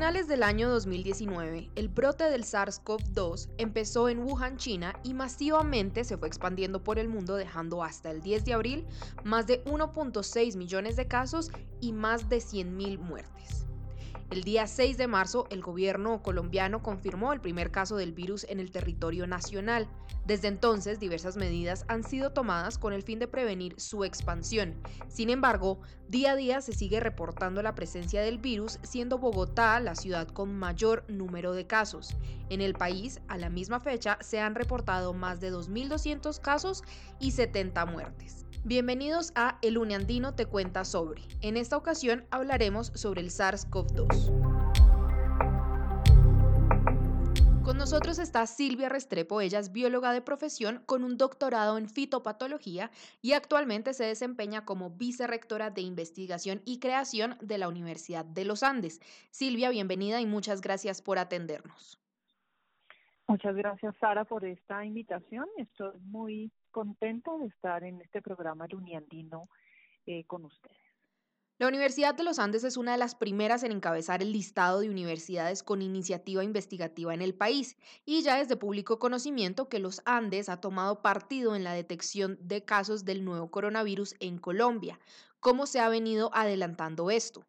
finales del año 2019, el brote del SARS-CoV-2 empezó en Wuhan, China, y masivamente se fue expandiendo por el mundo, dejando hasta el 10 de abril más de 1.6 millones de casos y más de 100.000 muertes. El día 6 de marzo, el gobierno colombiano confirmó el primer caso del virus en el territorio nacional. Desde entonces, diversas medidas han sido tomadas con el fin de prevenir su expansión. Sin embargo, día a día se sigue reportando la presencia del virus, siendo Bogotá la ciudad con mayor número de casos. En el país, a la misma fecha, se han reportado más de 2.200 casos y 70 muertes. Bienvenidos a El Uniandino te cuenta sobre. En esta ocasión hablaremos sobre el SARS-CoV-2. Con nosotros está Silvia Restrepo, ella es bióloga de profesión con un doctorado en fitopatología y actualmente se desempeña como vicerrectora de investigación y creación de la Universidad de los Andes. Silvia, bienvenida y muchas gracias por atendernos. Muchas gracias, Sara, por esta invitación. Estoy muy contenta de estar en este programa Luniandino eh, con ustedes. La Universidad de los Andes es una de las primeras en encabezar el listado de universidades con iniciativa investigativa en el país y ya es de público conocimiento que los Andes ha tomado partido en la detección de casos del nuevo coronavirus en Colombia. ¿Cómo se ha venido adelantando esto?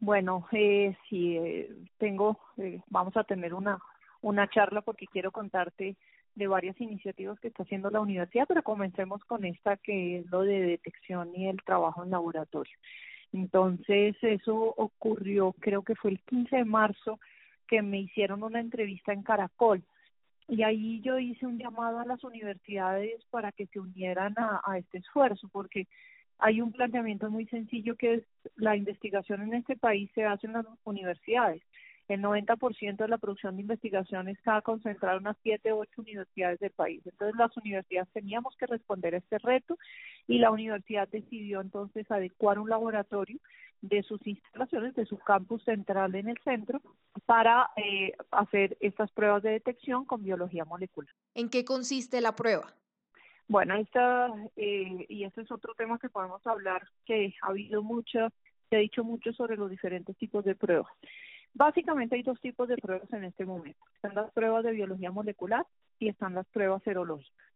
Bueno, eh, sí, eh, tengo, eh, vamos a tener una, una charla porque quiero contarte de varias iniciativas que está haciendo la universidad, pero comencemos con esta que es lo de detección y el trabajo en laboratorio. Entonces, eso ocurrió, creo que fue el 15 de marzo, que me hicieron una entrevista en Caracol. Y ahí yo hice un llamado a las universidades para que se unieran a, a este esfuerzo, porque hay un planteamiento muy sencillo que es la investigación en este país se hace en las universidades el 90% de la producción de investigación está concentrada en unas siete o ocho universidades del país. Entonces las universidades teníamos que responder a este reto y la universidad decidió entonces adecuar un laboratorio de sus instalaciones, de su campus central en el centro, para eh, hacer estas pruebas de detección con biología molecular. ¿En qué consiste la prueba? Bueno, esta, eh, y este es otro tema que podemos hablar, que ha habido mucho, se ha dicho mucho sobre los diferentes tipos de pruebas. Básicamente hay dos tipos de pruebas en este momento. Están las pruebas de biología molecular y están las pruebas serológicas.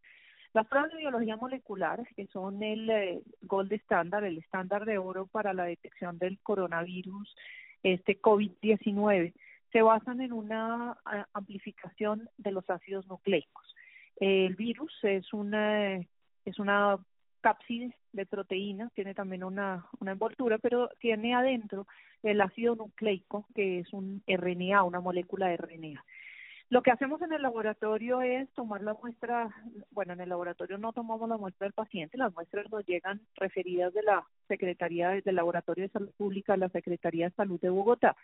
Las pruebas de biología molecular, que son el eh, gold estándar, el estándar de oro para la detección del coronavirus, este COVID-19, se basan en una amplificación de los ácidos nucleicos. El virus es una es una cápside de proteína, tiene también una, una envoltura, pero tiene adentro el ácido nucleico, que es un RNA, una molécula de RNA. Lo que hacemos en el laboratorio es tomar la muestra, bueno, en el laboratorio no tomamos la muestra del paciente, las muestras nos llegan referidas de la Secretaría del Laboratorio de Salud Pública, la Secretaría de Salud de Bogotá.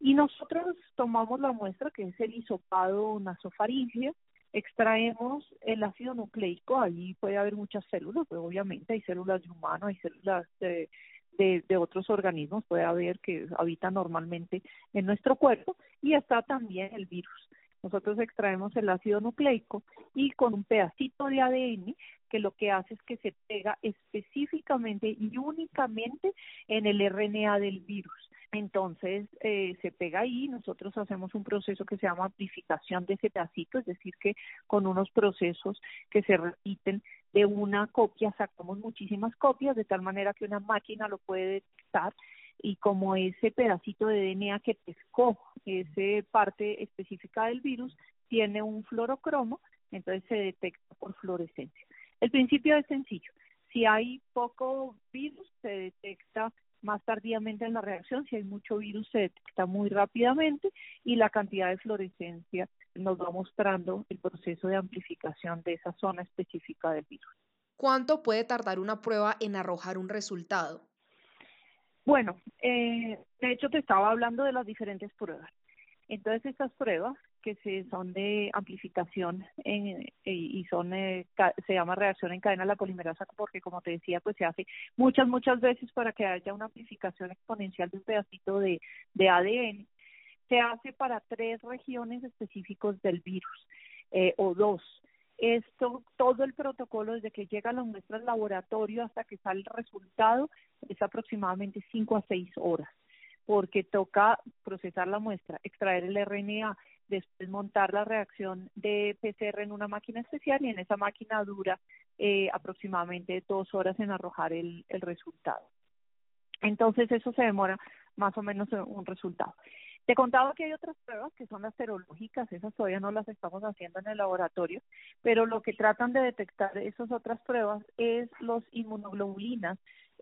Y nosotros tomamos la muestra, que es el hisopado nasofaringeo, extraemos el ácido nucleico, ahí puede haber muchas células, pues obviamente hay células de humanos, hay células de, de, otros organismos, puede haber que habitan normalmente en nuestro cuerpo, y está también el virus. Nosotros extraemos el ácido nucleico y con un pedacito de ADN que lo que hace es que se pega específicamente y únicamente en el RNA del virus. Entonces eh, se pega ahí, nosotros hacemos un proceso que se llama amplificación de ese pedacito, es decir, que con unos procesos que se repiten de una copia sacamos muchísimas copias, de tal manera que una máquina lo puede detectar y como ese pedacito de DNA que pescó esa parte específica del virus tiene un fluorocromo, entonces se detecta por fluorescencia. El principio es sencillo. Si hay poco virus, se detecta más tardíamente en la reacción, si hay mucho virus se detecta muy rápidamente y la cantidad de fluorescencia nos va mostrando el proceso de amplificación de esa zona específica del virus. ¿Cuánto puede tardar una prueba en arrojar un resultado? Bueno, eh, de hecho te estaba hablando de las diferentes pruebas. Entonces estas pruebas que se, son de amplificación en, y son eh, se llama reacción en cadena de la polimerasa porque como te decía pues se hace muchas muchas veces para que haya una amplificación exponencial de un pedacito de, de ADN se hace para tres regiones específicos del virus eh, o dos. Esto todo el protocolo desde que llega la muestra al laboratorio hasta que sale el resultado es aproximadamente cinco a seis horas porque toca procesar la muestra, extraer el RNA, después montar la reacción de PCR en una máquina especial y en esa máquina dura eh, aproximadamente dos horas en arrojar el, el resultado. Entonces eso se demora más o menos un resultado. Te contaba que hay otras pruebas que son las serológicas, esas todavía no las estamos haciendo en el laboratorio, pero lo que tratan de detectar esas otras pruebas es los inmunoglobulinas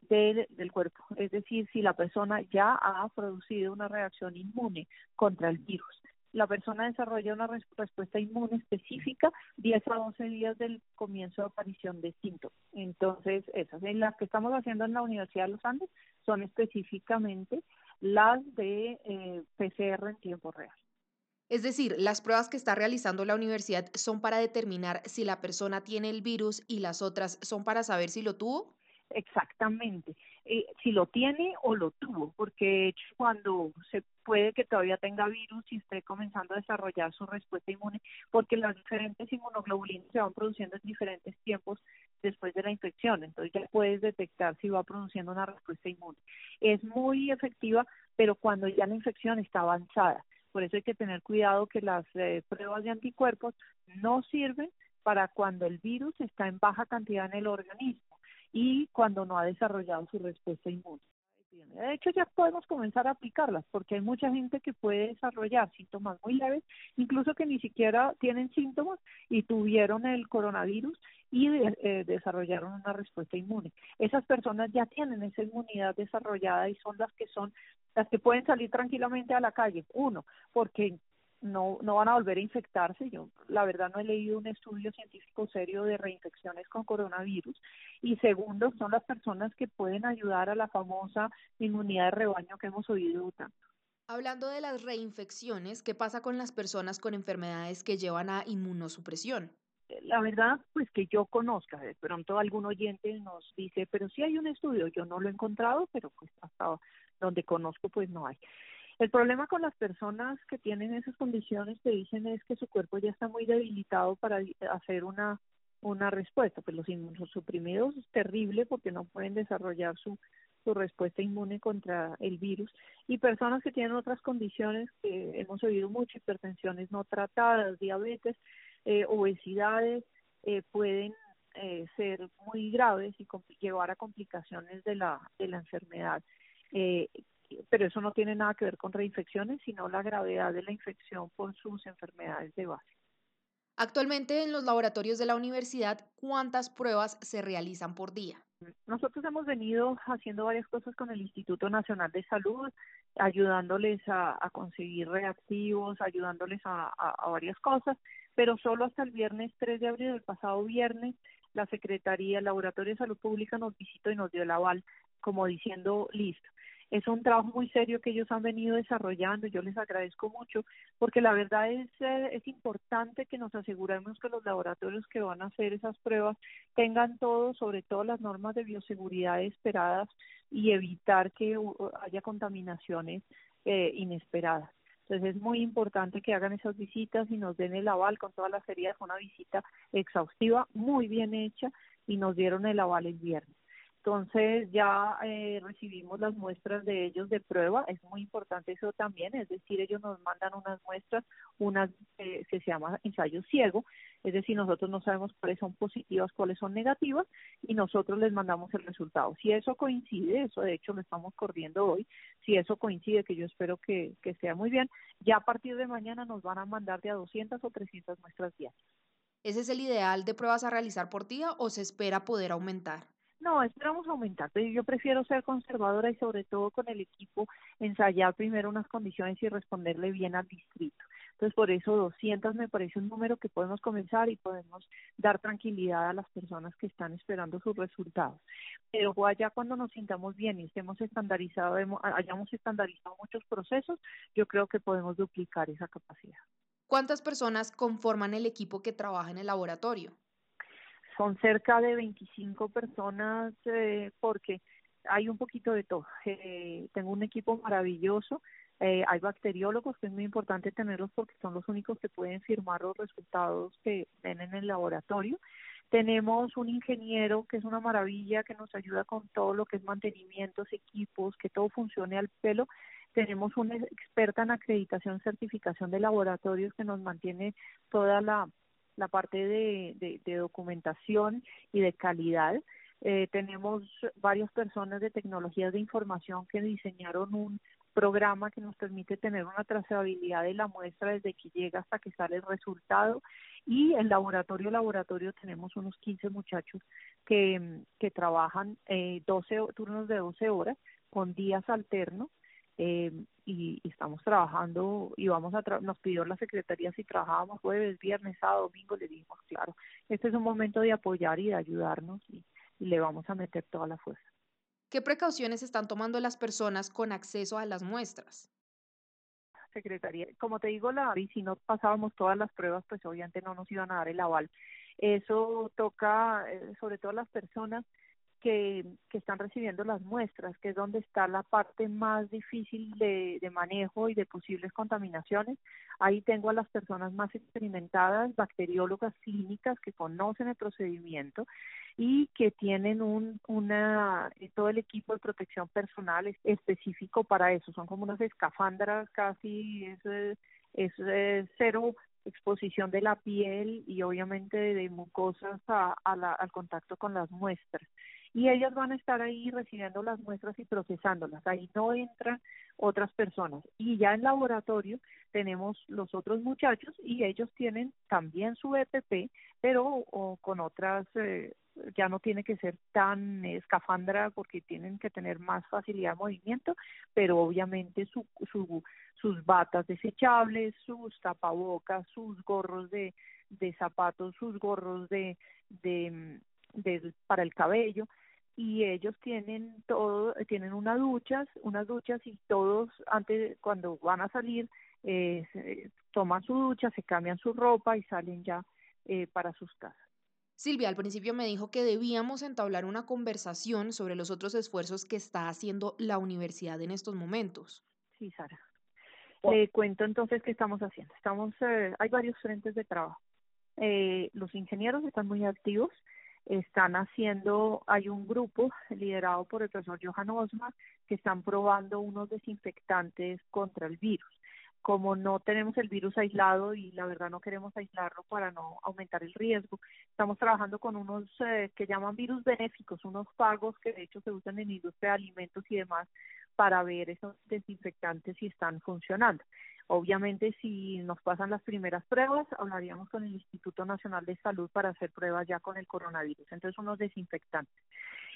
del, del cuerpo, es decir, si la persona ya ha producido una reacción inmune contra el virus la persona desarrolla una respuesta inmune específica 10 a 12 días del comienzo de aparición de síntomas. Entonces, esas en las que estamos haciendo en la Universidad de los Andes son específicamente las de eh, PCR en tiempo real. Es decir, las pruebas que está realizando la universidad son para determinar si la persona tiene el virus y las otras son para saber si lo tuvo. Exactamente, eh, si lo tiene o lo tuvo, porque cuando se puede que todavía tenga virus y esté comenzando a desarrollar su respuesta inmune, porque las diferentes inmunoglobulinas se van produciendo en diferentes tiempos después de la infección, entonces ya puedes detectar si va produciendo una respuesta inmune. Es muy efectiva, pero cuando ya la infección está avanzada. Por eso hay que tener cuidado que las eh, pruebas de anticuerpos no sirven para cuando el virus está en baja cantidad en el organismo y cuando no ha desarrollado su respuesta inmune. De hecho, ya podemos comenzar a aplicarlas porque hay mucha gente que puede desarrollar síntomas muy leves, incluso que ni siquiera tienen síntomas y tuvieron el coronavirus y eh, desarrollaron una respuesta inmune. Esas personas ya tienen esa inmunidad desarrollada y son las que son las que pueden salir tranquilamente a la calle. Uno, porque no, no van a volver a infectarse. Yo, la verdad, no he leído un estudio científico serio de reinfecciones con coronavirus. Y segundo, son las personas que pueden ayudar a la famosa inmunidad de rebaño que hemos oído tanto. Hablando de las reinfecciones, ¿qué pasa con las personas con enfermedades que llevan a inmunosupresión? La verdad, pues que yo conozca, de pronto algún oyente nos dice, pero sí hay un estudio, yo no lo he encontrado, pero pues hasta donde conozco, pues no hay. El problema con las personas que tienen esas condiciones que dicen es que su cuerpo ya está muy debilitado para hacer una una respuesta, pues los inmunosuprimidos es terrible porque no pueden desarrollar su, su respuesta inmune contra el virus y personas que tienen otras condiciones que hemos oído mucho, hipertensiones no tratadas, diabetes, eh, obesidades, eh, pueden eh, ser muy graves y llevar a complicaciones de la, de la enfermedad. Pero eso no tiene nada que ver con reinfecciones, sino la gravedad de la infección por sus enfermedades de base. Actualmente en los laboratorios de la universidad, ¿cuántas pruebas se realizan por día? Nosotros hemos venido haciendo varias cosas con el Instituto Nacional de Salud, ayudándoles a, conseguir reactivos, ayudándoles a, a, varias cosas, pero solo hasta el viernes 3 de abril, el pasado viernes, la Secretaría, el Laboratorio de Salud Pública nos visitó y nos dio el aval como diciendo, listo, es un trabajo muy serio que ellos han venido desarrollando yo les agradezco mucho porque la verdad es, eh, es importante que nos aseguremos que los laboratorios que van a hacer esas pruebas tengan todo, sobre todo las normas de bioseguridad esperadas y evitar que haya contaminaciones eh, inesperadas. Entonces es muy importante que hagan esas visitas y nos den el aval con toda la seriedad. Fue una visita exhaustiva, muy bien hecha y nos dieron el aval el viernes. Entonces ya eh, recibimos las muestras de ellos de prueba, es muy importante eso también, es decir, ellos nos mandan unas muestras, unas eh, que se llama ensayo ciego, es decir, nosotros no sabemos cuáles son positivas, cuáles son negativas y nosotros les mandamos el resultado. Si eso coincide, eso de hecho lo estamos corriendo hoy, si eso coincide, que yo espero que, que sea muy bien, ya a partir de mañana nos van a mandar de a 200 o 300 muestras diarias. ¿Ese es el ideal de pruebas a realizar por día o se espera poder aumentar? No, esperamos aumentar, pero yo prefiero ser conservadora y sobre todo con el equipo ensayar primero unas condiciones y responderle bien al distrito. Entonces, por eso 200 me parece un número que podemos comenzar y podemos dar tranquilidad a las personas que están esperando sus resultados. Pero ya cuando nos sintamos bien y estemos estandarizados, hayamos estandarizado muchos procesos, yo creo que podemos duplicar esa capacidad. ¿Cuántas personas conforman el equipo que trabaja en el laboratorio? Son cerca de 25 personas eh, porque hay un poquito de todo. Eh, tengo un equipo maravilloso, eh, hay bacteriólogos que es muy importante tenerlos porque son los únicos que pueden firmar los resultados que ven en el laboratorio. Tenemos un ingeniero que es una maravilla, que nos ayuda con todo lo que es mantenimientos, equipos, que todo funcione al pelo. Tenemos una experta en acreditación, certificación de laboratorios que nos mantiene toda la, la parte de, de, documentación y de calidad. Eh, tenemos varias personas de tecnologías de información que diseñaron un programa que nos permite tener una trazabilidad de la muestra desde que llega hasta que sale el resultado y en laboratorio laboratorio tenemos unos 15 muchachos que, que trabajan eh, 12 turnos de 12 horas con días alternos eh, y, estamos trabajando y vamos a nos pidió la secretaría si trabajábamos jueves, viernes, sábado, domingo, le dijimos claro, este es un momento de apoyar y de ayudarnos y, y le vamos a meter toda la fuerza. ¿Qué precauciones están tomando las personas con acceso a las muestras? Secretaría, como te digo, la y si no pasábamos todas las pruebas, pues obviamente no nos iban a dar el aval. Eso toca eh, sobre todo a las personas que, que están recibiendo las muestras, que es donde está la parte más difícil de, de manejo y de posibles contaminaciones. Ahí tengo a las personas más experimentadas, bacteriólogas clínicas que conocen el procedimiento y que tienen un, una, eh, todo el equipo de protección personal específico para eso. Son como unas escafandras casi, es, es, es cero exposición de la piel y obviamente de mucosas a, a la, al contacto con las muestras y ellas van a estar ahí recibiendo las muestras y procesándolas. Ahí no entran otras personas. Y ya en laboratorio tenemos los otros muchachos y ellos tienen también su EPP, pero o con otras, eh, ya no tiene que ser tan escafandra porque tienen que tener más facilidad de movimiento, pero obviamente su, su, sus batas desechables, sus tapabocas, sus gorros de, de zapatos, sus gorros de, de, de para el cabello y ellos tienen todo, tienen unas duchas, unas duchas y todos antes cuando van a salir eh, toman su ducha, se cambian su ropa y salen ya eh, para sus casas. Silvia, al principio me dijo que debíamos entablar una conversación sobre los otros esfuerzos que está haciendo la universidad en estos momentos. Sí, Sara. Le cuento entonces qué estamos haciendo. Estamos, eh, hay varios frentes de trabajo. Eh, los ingenieros están muy activos están haciendo, hay un grupo liderado por el profesor Johan Osma que están probando unos desinfectantes contra el virus. Como no tenemos el virus aislado y la verdad no queremos aislarlo para no aumentar el riesgo, estamos trabajando con unos eh, que llaman virus benéficos, unos pagos que de hecho se usan en industria de alimentos y demás para ver esos desinfectantes si están funcionando. Obviamente, si nos pasan las primeras pruebas, hablaríamos con el Instituto Nacional de Salud para hacer pruebas ya con el coronavirus. Entonces, unos desinfectantes.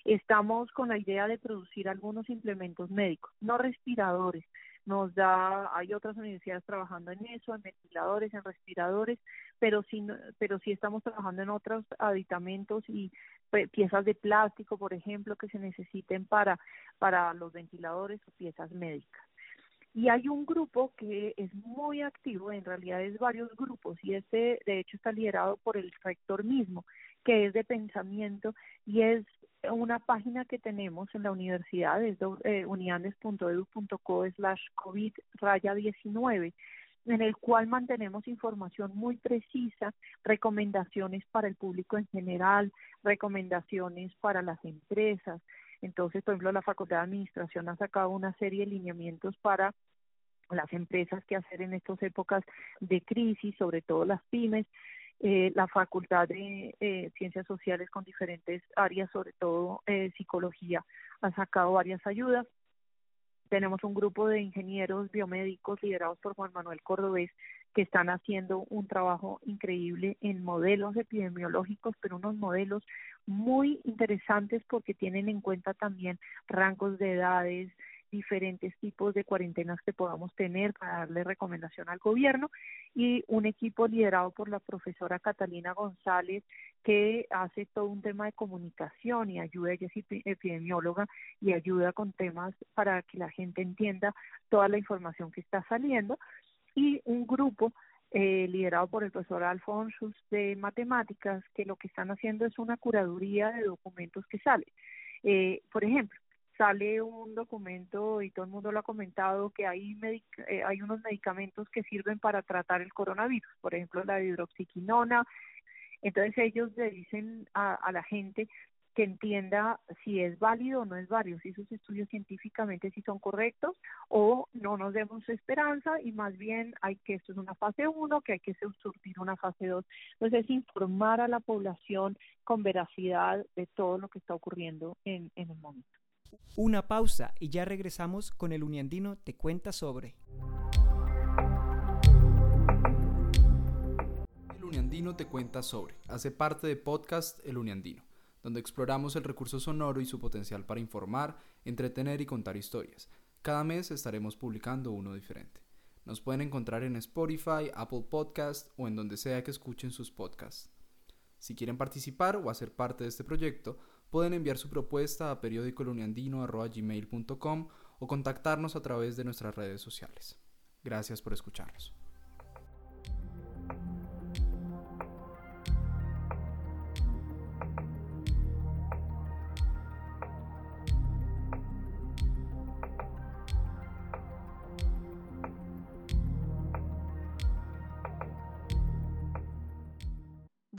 Estamos con la idea de producir algunos implementos médicos, no respiradores. Nos da, hay otras universidades trabajando en eso, en ventiladores, en respiradores, pero sí, pero sí estamos trabajando en otros aditamentos y piezas de plástico, por ejemplo, que se necesiten para, para los ventiladores o piezas médicas. Y hay un grupo que es muy activo, en realidad es varios grupos, y este de hecho está liderado por el rector mismo, que es de pensamiento y es una página que tenemos en la universidad, es eh, uniandes.edu.co slash COVID raya 19 en el cual mantenemos información muy precisa, recomendaciones para el público en general, recomendaciones para las empresas, entonces, por ejemplo, la Facultad de Administración ha sacado una serie de lineamientos para las empresas que hacer en estas épocas de crisis, sobre todo las pymes, eh, la Facultad de eh, Ciencias Sociales con diferentes áreas, sobre todo eh, psicología, ha sacado varias ayudas. Tenemos un grupo de ingenieros biomédicos liderados por Juan Manuel Cordobés que están haciendo un trabajo increíble en modelos epidemiológicos, pero unos modelos muy interesantes porque tienen en cuenta también rangos de edades, diferentes tipos de cuarentenas que podamos tener para darle recomendación al gobierno y un equipo liderado por la profesora Catalina González que hace todo un tema de comunicación y ayuda, ella es epidemióloga y ayuda con temas para que la gente entienda toda la información que está saliendo y un grupo eh, liderado por el profesor Alfonso de matemáticas, que lo que están haciendo es una curaduría de documentos que salen. Eh, por ejemplo, sale un documento y todo el mundo lo ha comentado que hay eh, hay unos medicamentos que sirven para tratar el coronavirus, por ejemplo la hidroxiquinona. Entonces ellos le dicen a, a la gente que entienda si es válido o no es válido, si esos estudios científicamente si son correctos o no nos demos esperanza y más bien hay que esto es una fase 1, que hay que surtir una fase 2. Entonces, informar a la población con veracidad de todo lo que está ocurriendo en, en el momento. Una pausa y ya regresamos con el Uniandino Te Cuenta Sobre. El Uniandino Te Cuenta Sobre hace parte de podcast El Uniandino donde exploramos el recurso sonoro y su potencial para informar, entretener y contar historias. Cada mes estaremos publicando uno diferente. Nos pueden encontrar en Spotify, Apple Podcast o en donde sea que escuchen sus podcasts. Si quieren participar o hacer parte de este proyecto, pueden enviar su propuesta a periódicoeluniandino.com o contactarnos a través de nuestras redes sociales. Gracias por escucharnos.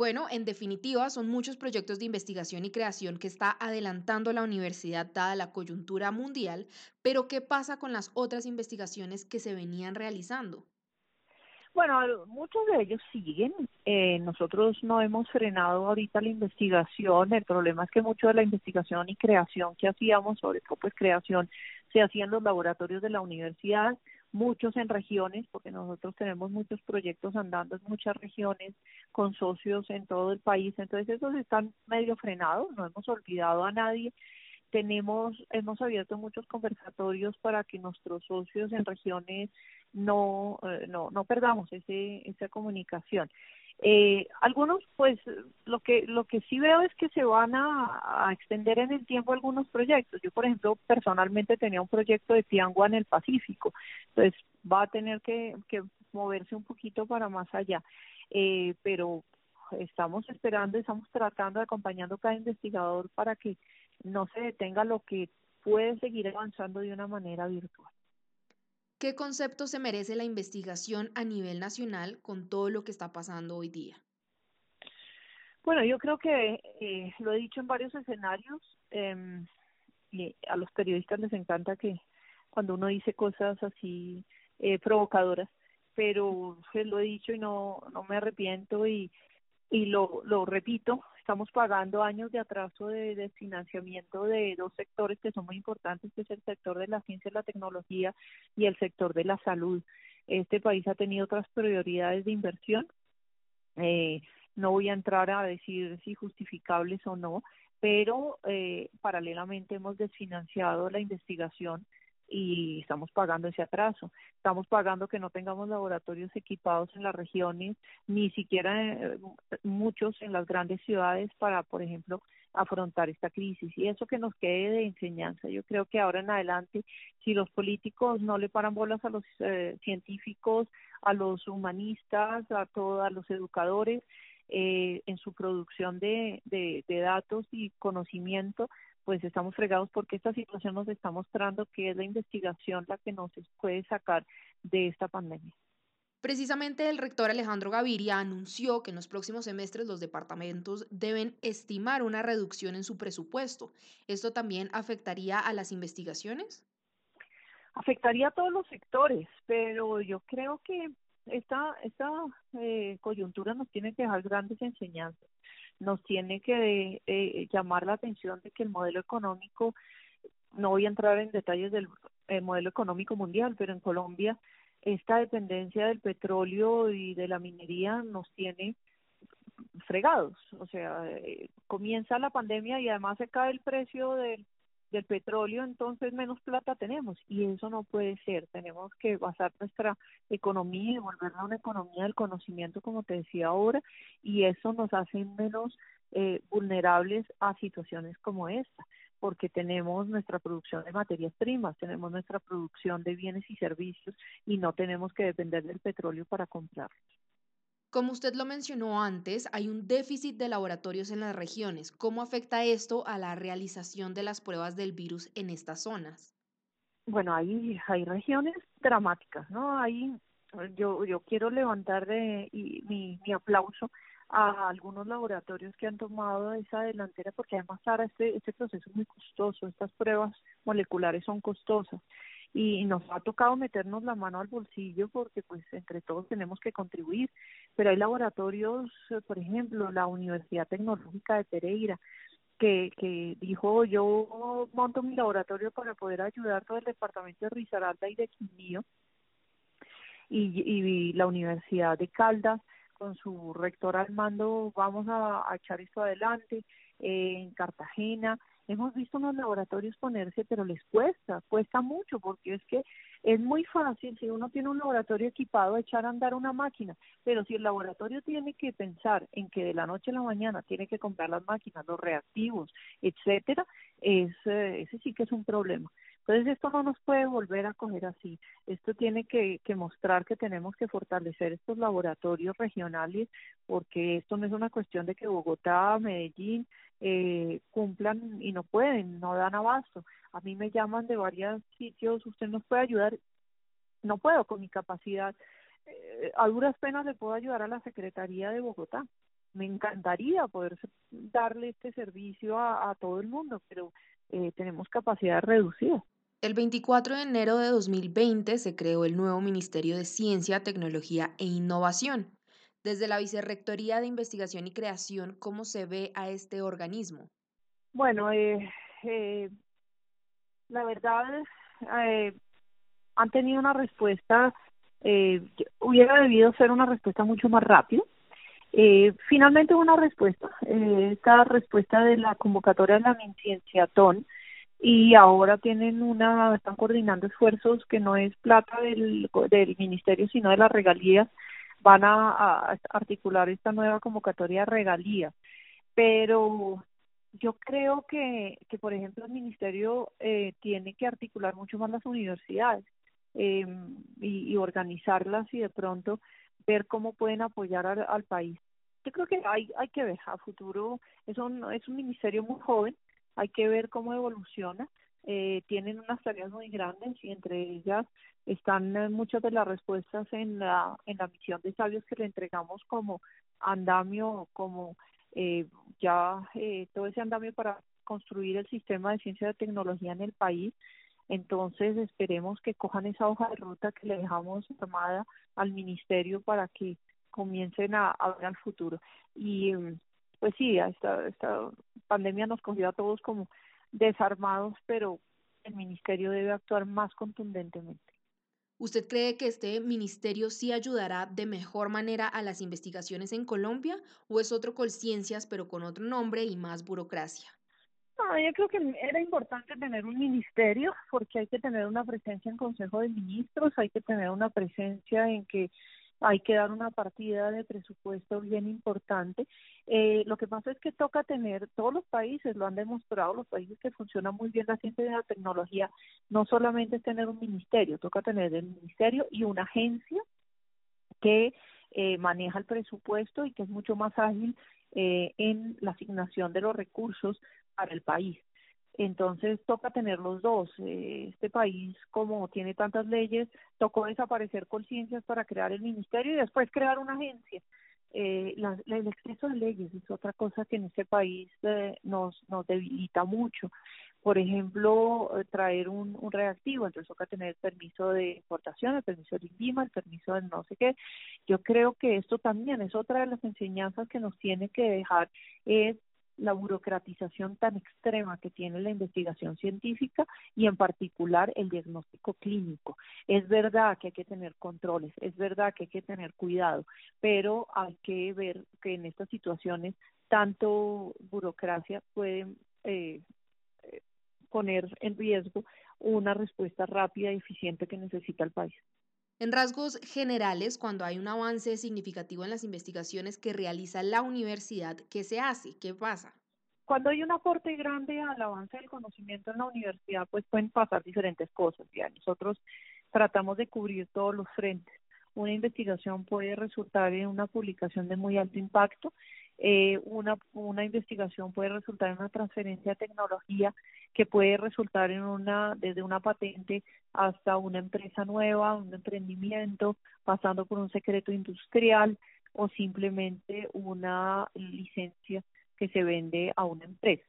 Bueno, en definitiva, son muchos proyectos de investigación y creación que está adelantando la universidad dada la coyuntura mundial, pero ¿qué pasa con las otras investigaciones que se venían realizando? Bueno, muchos de ellos siguen. Eh, nosotros no hemos frenado ahorita la investigación. El problema es que mucho de la investigación y creación que hacíamos, sobre todo pues creación, se hacía en los laboratorios de la universidad muchos en regiones, porque nosotros tenemos muchos proyectos andando en muchas regiones con socios en todo el país, entonces esos están medio frenados, no hemos olvidado a nadie. Tenemos, hemos abierto muchos conversatorios para que nuestros socios en regiones no, eh, no, no perdamos ese, esa comunicación. Eh, algunos, pues, lo que lo que sí veo es que se van a, extender en el tiempo algunos proyectos. Yo, por ejemplo, personalmente tenía un proyecto de Tiangua en el Pacífico, entonces va a tener que, que moverse un poquito para más allá. Eh, pero estamos esperando, estamos tratando, acompañando cada investigador para que no se detenga lo que puede seguir avanzando de una manera virtual. ¿Qué concepto se merece la investigación a nivel nacional con todo lo que está pasando hoy día? Bueno, yo creo que eh, lo he dicho en varios escenarios eh, y a los periodistas les encanta que cuando uno dice cosas así eh, provocadoras, pero pues, lo he dicho y no, no me arrepiento y, y lo, lo repito, estamos pagando años de atraso de, financiamiento de dos sectores que son muy importantes, que es el sector de la ciencia y la tecnología y el sector de la salud. Este país ha tenido otras prioridades de inversión. Eh, no voy a entrar a decir si justificables o no, pero eh, paralelamente hemos desfinanciado la investigación y estamos pagando ese atraso. Estamos pagando que no tengamos laboratorios equipados en las regiones, ni siquiera eh, muchos en las grandes ciudades para, por ejemplo, afrontar esta crisis. Y eso que nos quede de enseñanza. Yo creo que ahora en adelante, si los políticos no le paran bolas a los eh, científicos, a los humanistas, a todos, los educadores, eh, en su producción de, de, de datos y conocimiento, pues estamos fregados porque esta situación nos está mostrando que es la investigación la que nos puede sacar de esta pandemia. Precisamente el rector Alejandro Gaviria anunció que en los próximos semestres los departamentos deben estimar una reducción en su presupuesto. ¿Esto también afectaría a las investigaciones? Afectaría a todos los sectores, pero yo creo que esta, esta eh, coyuntura nos tiene que dejar grandes enseñanzas nos tiene que eh, llamar la atención de que el modelo económico, no voy a entrar en detalles del modelo económico mundial, pero en Colombia esta dependencia del petróleo y de la minería nos tiene fregados. O sea, eh, comienza la pandemia y además se cae el precio del del petróleo, entonces menos plata tenemos y eso no puede ser. Tenemos que basar nuestra economía y volverla a una economía del conocimiento, como te decía ahora, y eso nos hace menos eh, vulnerables a situaciones como esta, porque tenemos nuestra producción de materias primas, tenemos nuestra producción de bienes y servicios y no tenemos que depender del petróleo para comprarlos. Como usted lo mencionó antes, hay un déficit de laboratorios en las regiones. ¿Cómo afecta esto a la realización de las pruebas del virus en estas zonas? Bueno, hay, hay regiones dramáticas, ¿no? Hay, yo, yo quiero levantar de, y, mi, mi aplauso a algunos laboratorios que han tomado esa delantera porque además ahora este, este proceso es muy costoso, estas pruebas moleculares son costosas y nos ha tocado meternos la mano al bolsillo porque pues entre todos tenemos que contribuir, pero hay laboratorios, eh, por ejemplo, la Universidad Tecnológica de Pereira, que, que dijo yo monto mi laboratorio para poder ayudar todo el departamento de Risaralda y de Quindío y, y la Universidad de Caldas con su rector al mando vamos a, echar esto adelante eh, en Cartagena hemos visto unos laboratorios ponerse pero les cuesta cuesta mucho porque es que es muy fácil si uno tiene un laboratorio equipado echar a andar una máquina pero si el laboratorio tiene que pensar en que de la noche a la mañana tiene que comprar las máquinas los reactivos etcétera es eh, ese sí que es un problema entonces esto no nos puede volver a coger así. Esto tiene que, que, mostrar que tenemos que fortalecer estos laboratorios regionales porque esto no es una cuestión de que Bogotá, Medellín eh, cumplan y no pueden, no dan abasto. A mí me llaman de varios sitios, usted nos puede ayudar. No puedo con mi capacidad. Eh, a duras penas le puedo ayudar a la Secretaría de Bogotá. Me encantaría poder darle este servicio a, a todo el mundo, pero eh, tenemos capacidad reducida. El 24 de enero de 2020 se creó el nuevo Ministerio de Ciencia, Tecnología e Innovación. Desde la Vicerrectoría de Investigación y Creación, ¿cómo se ve a este organismo? Bueno, eh, eh, la verdad, eh, han tenido una respuesta, eh, hubiera debido ser una respuesta mucho más rápida. Eh, finalmente una respuesta, eh, esta respuesta de la convocatoria de la Cienciatón, y ahora tienen una, están coordinando esfuerzos que no es plata del, del ministerio, sino de las regalías, van a, articular esta nueva convocatoria de regalías. Pero yo creo que, que por ejemplo, el ministerio eh, tiene que articular mucho más las universidades eh, y, y organizarlas y de pronto ver cómo pueden apoyar al, al país. Yo creo que hay, hay que ver a futuro, es un, es un ministerio muy joven, hay que ver cómo evoluciona. Eh, tienen unas tareas muy grandes y entre ellas están eh, muchas de las respuestas en la, en la misión de sabios que le entregamos como andamio, como eh, ya eh, todo ese andamio para construir el sistema de ciencia y tecnología en el país. Entonces esperemos que cojan esa hoja de ruta que le dejamos armada al ministerio para que comiencen a, a ver al futuro. Y pues sí, esta, esta pandemia nos cogió a todos como desarmados, pero el ministerio debe actuar más contundentemente. ¿Usted cree que este ministerio sí ayudará de mejor manera a las investigaciones en Colombia o es otro Colciencias pero con otro nombre y más burocracia? No, yo creo que era importante tener un ministerio porque hay que tener una presencia en Consejo de Ministros, hay que tener una presencia en que hay que dar una partida de presupuesto bien importante. Eh, lo que pasa es que toca tener, todos los países lo han demostrado, los países que funcionan muy bien la ciencia y la tecnología, no solamente es tener un ministerio, toca tener el ministerio y una agencia que eh, maneja el presupuesto y que es mucho más ágil eh, en la asignación de los recursos para el país. Entonces toca tener los dos. Eh, este país, como tiene tantas leyes, tocó desaparecer conciencias para crear el ministerio y después crear una agencia. Eh, la, el exceso de leyes es otra cosa que en este país eh, nos, nos debilita mucho. Por ejemplo, eh, traer un, un reactivo, entonces toca tener el permiso de importación, el permiso de INVIMA, el permiso de no sé qué. Yo creo que esto también es otra de las enseñanzas que nos tiene que dejar, es la burocratización tan extrema que tiene la investigación científica y en particular el diagnóstico clínico. Es verdad que hay que tener controles, es verdad que hay que tener cuidado, pero hay que ver que en estas situaciones tanto burocracia puede eh, eh poner en riesgo una respuesta rápida y eficiente que necesita el país. En rasgos generales, cuando hay un avance significativo en las investigaciones que realiza la universidad, ¿qué se hace? ¿Qué pasa? Cuando hay un aporte grande al avance del conocimiento en la universidad, pues pueden pasar diferentes cosas. Ya nosotros tratamos de cubrir todos los frentes. Una investigación puede resultar en una publicación de muy alto impacto eh, una, una investigación puede resultar en una transferencia de tecnología que puede resultar en una, desde una patente hasta una empresa nueva, un emprendimiento, pasando por un secreto industrial o simplemente una licencia que se vende a una empresa.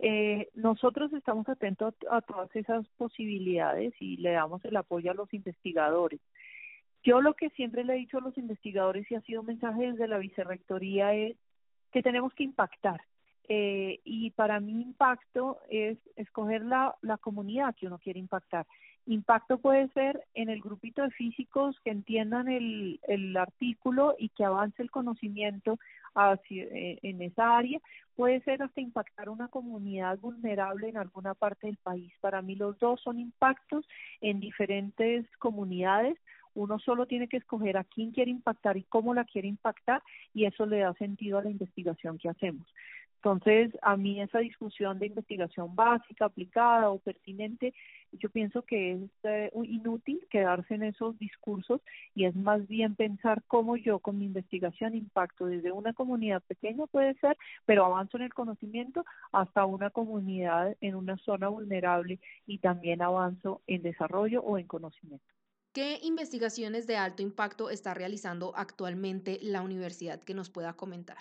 Eh, nosotros estamos atentos a, todas esas posibilidades y le damos el apoyo a los investigadores. Yo lo que siempre le he dicho a los investigadores y ha sido un mensaje desde la vicerrectoría es que tenemos que impactar. Eh, y para mí impacto es escoger la, la comunidad que uno quiere impactar. Impacto puede ser en el grupito de físicos que entiendan el, el artículo y que avance el conocimiento eh, en esa área. Puede ser hasta impactar una comunidad vulnerable en alguna parte del país. Para mí los dos son impactos en diferentes comunidades. Uno solo tiene que escoger a quién quiere impactar y cómo la quiere impactar y eso le da sentido a la investigación que hacemos. Entonces, a mí esa discusión de investigación básica, aplicada o pertinente, yo pienso que es eh, inútil quedarse en esos discursos y es más bien pensar cómo yo con mi investigación impacto desde una comunidad pequeña puede ser, pero avanzo en el conocimiento hasta una comunidad en una zona vulnerable y también avanzo en desarrollo o en conocimiento. ¿Qué investigaciones de alto impacto está realizando actualmente la universidad que nos pueda comentar?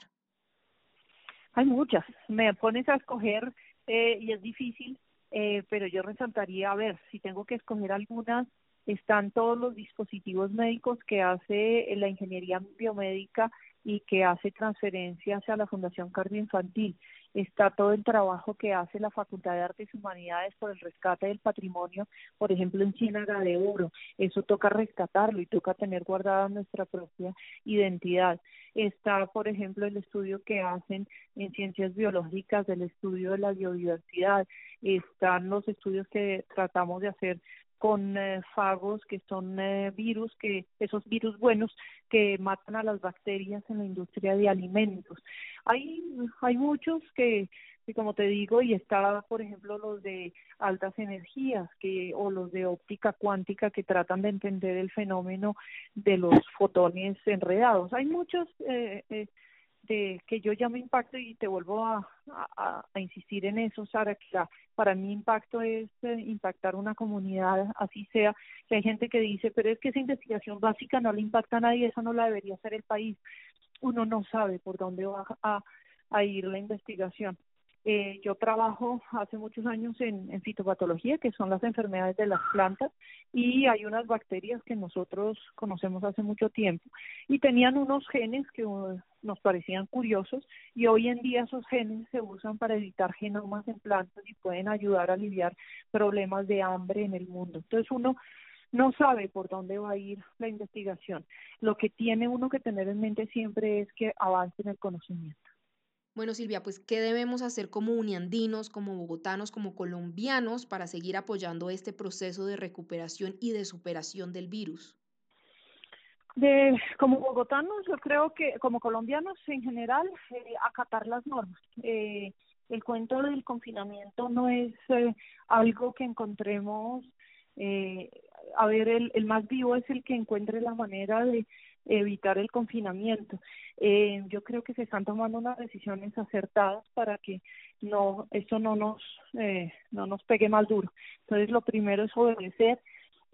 Hay muchas. Me pones a escoger eh, y es difícil, eh, pero yo resaltaría, a ver, si tengo que escoger algunas, están todos los dispositivos médicos que hace la ingeniería biomédica y que hace transferencia hacia la Fundación Cardioinfantil. Está todo el trabajo que hace la Facultad de Artes y Humanidades por el rescate del patrimonio, por ejemplo, en Ciénaga de Oro. Eso toca rescatarlo y toca tener guardada nuestra propia identidad. Está, por ejemplo, el estudio que hacen en ciencias biológicas del estudio de la biodiversidad. Están los estudios que tratamos de hacer con eh, fagos que son eh, virus que esos virus buenos que matan a las bacterias en la industria de alimentos. Hay hay muchos que, como te digo y está por ejemplo los de altas energías que o los de óptica cuántica que tratan de entender el fenómeno de los fotones enredados. Hay muchos eh, eh de que yo llamo impacto y te vuelvo a, insistir en eso, Sara, que para mí impacto es eh, impactar una comunidad, así sea, que hay gente que dice, pero es que esa investigación básica no le impacta a nadie, eso no la debería hacer el país. Uno no sabe por dónde va a ir la investigación. Eh, yo trabajo hace muchos años en, fitopatología, que son las enfermedades de las plantas, y hay unas bacterias que nosotros conocemos hace mucho tiempo y tenían unos genes que uh, nos parecían curiosos y hoy en día esos genes se usan para editar genomas en plantas y pueden ayudar a aliviar problemas de hambre en el mundo. Entonces uno no sabe por dónde va a ir la investigación. Lo que tiene uno que tener en mente siempre es que avance en el conocimiento. Bueno, Silvia, pues, ¿qué debemos hacer como uniandinos, como bogotanos, como colombianos para seguir apoyando este proceso de recuperación y de superación del virus? Como bogotanos, yo creo que como colombianos en general, eh, acatar las normas. Eh, el cuento del confinamiento no es eh, algo que encontremos, eh, a ver, el, el más vivo es el que encuentre la manera de evitar el confinamiento. Eh, yo creo que se están tomando unas decisiones acertadas para que no esto no nos eh, no nos pegue más duro. Entonces lo primero es obedecer,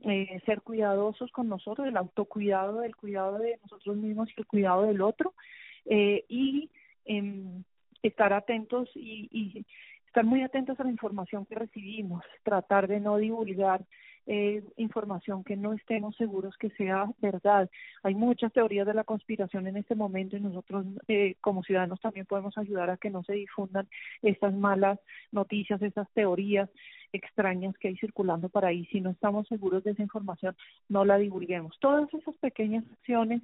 eh, ser cuidadosos con nosotros, el autocuidado, el cuidado de nosotros mismos y el cuidado del otro eh, y eh, estar atentos y, y estar muy atentos a la información que recibimos, tratar de no divulgar eh, información que no estemos seguros que sea verdad. Hay muchas teorías de la conspiración en este momento y nosotros eh, como ciudadanos también podemos ayudar a que no se difundan estas malas noticias, esas teorías extrañas que hay circulando por ahí. Si no estamos seguros de esa información, no la divulguemos. Todas esas pequeñas acciones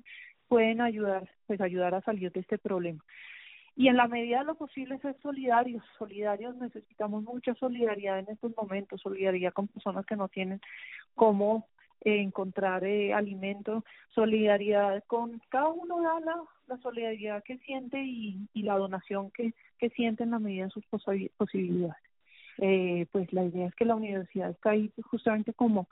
pueden ayudar, pues ayudar a salir de este problema y en la medida de lo posible ser solidarios. Solidarios necesitamos mucha solidaridad en estos momentos, solidaridad con personas que no tienen cómo eh, encontrar eh, alimento, solidaridad con cada uno da la, la solidaridad que siente y, y la donación que, que siente en la medida de sus posibilidades. Eh, pues la idea es que la universidad está ahí justamente como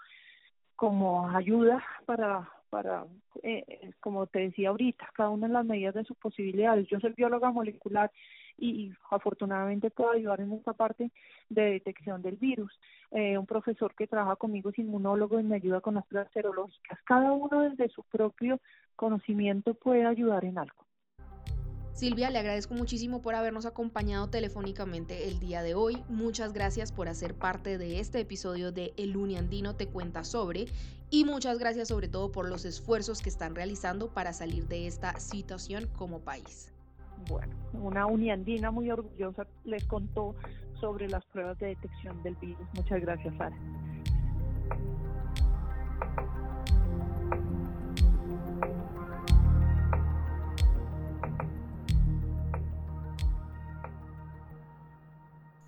como ayuda para para, eh, como te decía ahorita, cada una de las medidas de sus posibilidades. Yo soy bióloga molecular y, afortunadamente puedo ayudar en esta parte de detección del virus. Eh, un profesor que trabaja conmigo es inmunólogo y me ayuda con las pruebas serológicas. Cada uno desde su propio conocimiento puede ayudar en algo. Silvia, le agradezco muchísimo por habernos acompañado telefónicamente el día de hoy. Muchas gracias por hacer parte de este episodio de El Uniandino te cuenta sobre y muchas gracias sobre todo por los esfuerzos que están realizando para salir de esta situación como país. Bueno, una uniandina muy orgullosa les contó sobre las pruebas de detección del virus. Muchas gracias, Sara.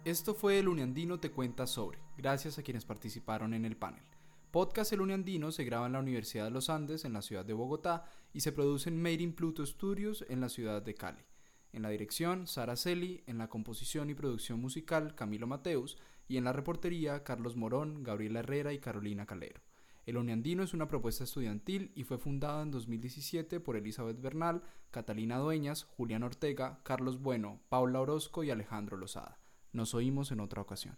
Esto fue El Uniandino Te Cuenta Sobre, gracias a quienes participaron en el panel. Podcast El Uniandino se graba en la Universidad de los Andes, en la ciudad de Bogotá, y se produce en Made in Pluto Studios, en la ciudad de Cali. En la dirección, Sara Celi, en la composición y producción musical, Camilo Mateus, y en la reportería, Carlos Morón, Gabriela Herrera y Carolina Calero. El Uniandino es una propuesta estudiantil y fue fundada en 2017 por Elizabeth Bernal, Catalina Dueñas, Julián Ortega, Carlos Bueno, Paula Orozco y Alejandro Lozada. Nos oímos en otra ocasión.